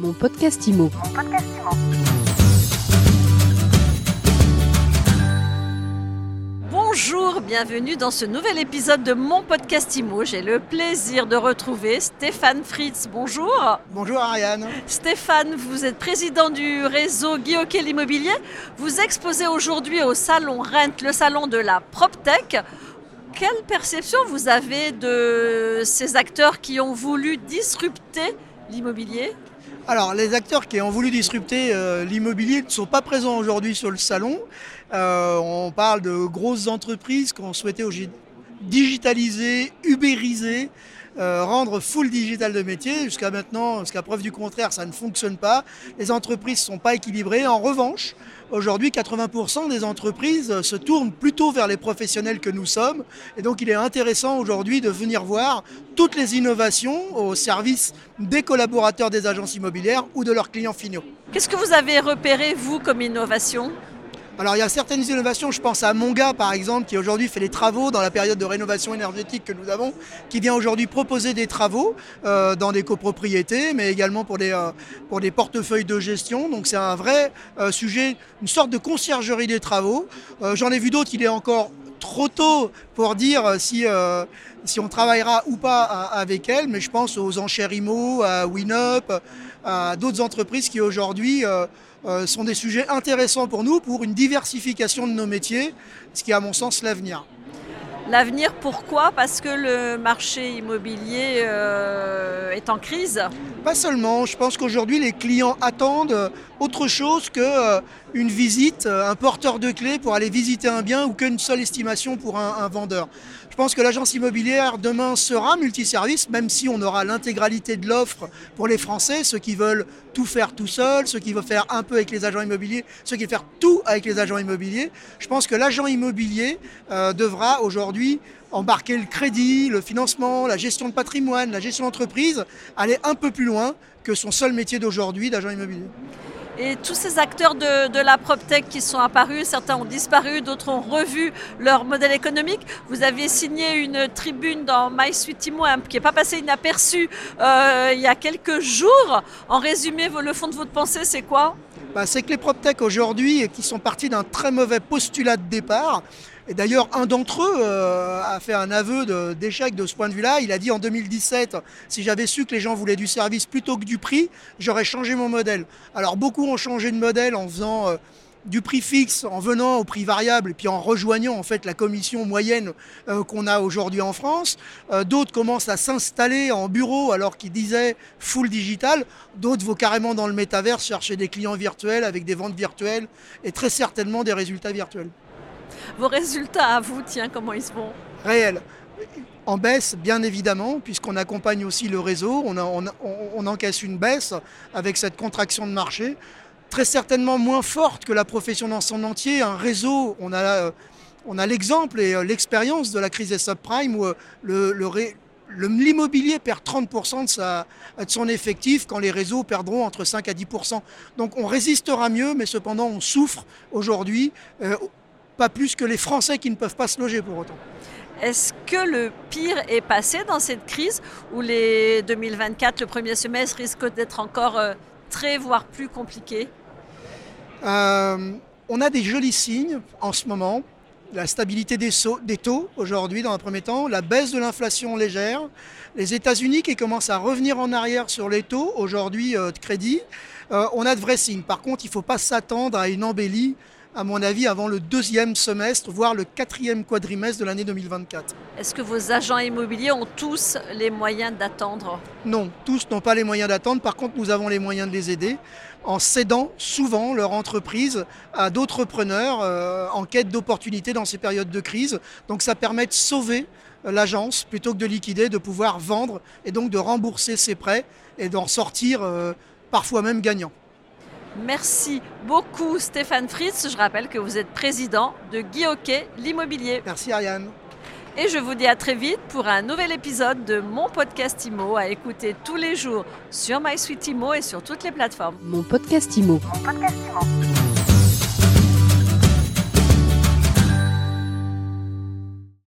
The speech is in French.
Mon podcast IMO. Bonjour, bienvenue dans ce nouvel épisode de mon podcast IMO. J'ai le plaisir de retrouver Stéphane Fritz. Bonjour. Bonjour Ariane. Stéphane, vous êtes président du réseau Guy l'immobilier. Vous exposez aujourd'hui au salon Rent, le salon de la PropTech. Quelle perception vous avez de ces acteurs qui ont voulu disrupter l'immobilier? Alors, les acteurs qui ont voulu disrupter euh, l'immobilier ne sont pas présents aujourd'hui sur le salon. Euh, on parle de grosses entreprises qui ont souhaité digitaliser, ubériser, euh, rendre full digital de métier. Jusqu'à maintenant, jusqu'à preuve du contraire, ça ne fonctionne pas. Les entreprises ne sont pas équilibrées. En revanche, aujourd'hui, 80% des entreprises se tournent plutôt vers les professionnels que nous sommes. Et donc, il est intéressant aujourd'hui de venir voir toutes les innovations au service des collaborateurs des agences immobilières ou de leurs clients finaux. Qu'est-ce que vous avez repéré, vous, comme innovation? Alors il y a certaines innovations, je pense à Monga par exemple, qui aujourd'hui fait les travaux dans la période de rénovation énergétique que nous avons, qui vient aujourd'hui proposer des travaux euh, dans des copropriétés, mais également pour des, euh, pour des portefeuilles de gestion. Donc c'est un vrai euh, sujet, une sorte de conciergerie des travaux. J'en ai vu d'autres, il est encore trop tôt pour dire si, si on travaillera ou pas avec elle, mais je pense aux enchères IMO, à WinUp, à d'autres entreprises qui aujourd'hui euh, sont des sujets intéressants pour nous pour une diversification de nos métiers, ce qui est à mon sens l'avenir. L'avenir, pourquoi? Parce que le marché immobilier euh, est en crise Pas seulement. Je pense qu'aujourd'hui, les clients attendent autre chose qu'une euh, visite, un porteur de clés pour aller visiter un bien ou qu'une seule estimation pour un vendeur. Je pense que l'agence immobilière demain sera multiservice, même si on aura l'intégralité de l'offre pour les Français, ceux qui veulent tout faire tout seul, ceux qui veulent faire un peu avec les agents immobiliers, ceux qui veulent faire tout avec les agents immobiliers. Je pense que l'agent immobilier euh, devra aujourd'hui embarquer le crédit, le financement, la gestion de patrimoine, la gestion d'entreprise, aller un peu plus loin que son seul métier d'aujourd'hui d'agent immobilier. Et tous ces acteurs de, la PropTech qui sont apparus, certains ont disparu, d'autres ont revu leur modèle économique. Vous avez signé une tribune dans MySuiteImo qui n'est pas passée inaperçue euh, il y a quelques jours. En résumé, le fond de votre pensée, c'est quoi? Bah, C'est que les PropTech aujourd'hui, qui sont partis d'un très mauvais postulat de départ, et d'ailleurs, un d'entre eux euh, a fait un aveu d'échec de, ce point de vue-là. Il a dit en 2017, si j'avais su que les gens voulaient du service plutôt que du prix, j'aurais changé mon modèle. Alors beaucoup ont changé de modèle en faisant euh, du prix fixe, en venant au prix variable, et puis en rejoignant en fait la commission moyenne euh, qu'on a aujourd'hui en France. D'autres commencent à s'installer en bureau alors qu'ils disaient full digital. D'autres vont carrément dans le métavers chercher des clients virtuels avec des ventes virtuelles et très certainement des résultats virtuels. Vos résultats à vous, tiens, comment ils se font? Réels. En baisse, bien évidemment, puisqu'on accompagne aussi le réseau, on, encaisse une baisse avec cette contraction de marché, très certainement moins forte que la profession dans son entier. Un réseau, on a, on a l'exemple et euh, l'expérience de la crise des subprimes où euh, l'immobilier perd 30% de, son effectif quand les réseaux perdront entre 5 à 10%. Donc on résistera mieux, mais cependant on souffre aujourd'hui. Euh, pas plus que les Français qui ne peuvent pas se loger pour autant. Est-ce que le pire est passé dans cette crise ou les 2024, le premier semestre, risque d'être encore euh, très, voire plus compliqué? Euh, On a des jolis signes en ce moment. La stabilité des, taux aujourd'hui dans un premier temps, la baisse de l'inflation légère, les États-Unis qui commencent à revenir en arrière sur les taux aujourd'hui euh, de crédit. on a de vrais signes. Par contre, il ne faut pas s'attendre à une embellie à mon avis, avant le deuxième semestre, voire le quatrième quadrimestre de l'année 2024. Est-ce que vos agents immobiliers ont tous les moyens d'attendre? Non, tous n'ont pas les moyens d'attendre. Par contre, nous avons les moyens de les aider en cédant souvent leur entreprise à d'autres preneurs euh, en quête d'opportunités dans ces périodes de crise. Donc ça permet de sauver euh, l'agence plutôt que de liquider, de pouvoir vendre et donc de rembourser ses prêts et d'en sortir euh, parfois même gagnant. Merci beaucoup Stéphane Fritz. Je rappelle que vous êtes président de Guy l'immobilier. Merci Ariane. Et je vous dis à très vite pour un nouvel épisode de mon podcast IMO à écouter tous les jours sur MySuite IMO et sur toutes les plateformes. Mon podcast IMO. Mon podcast IMO.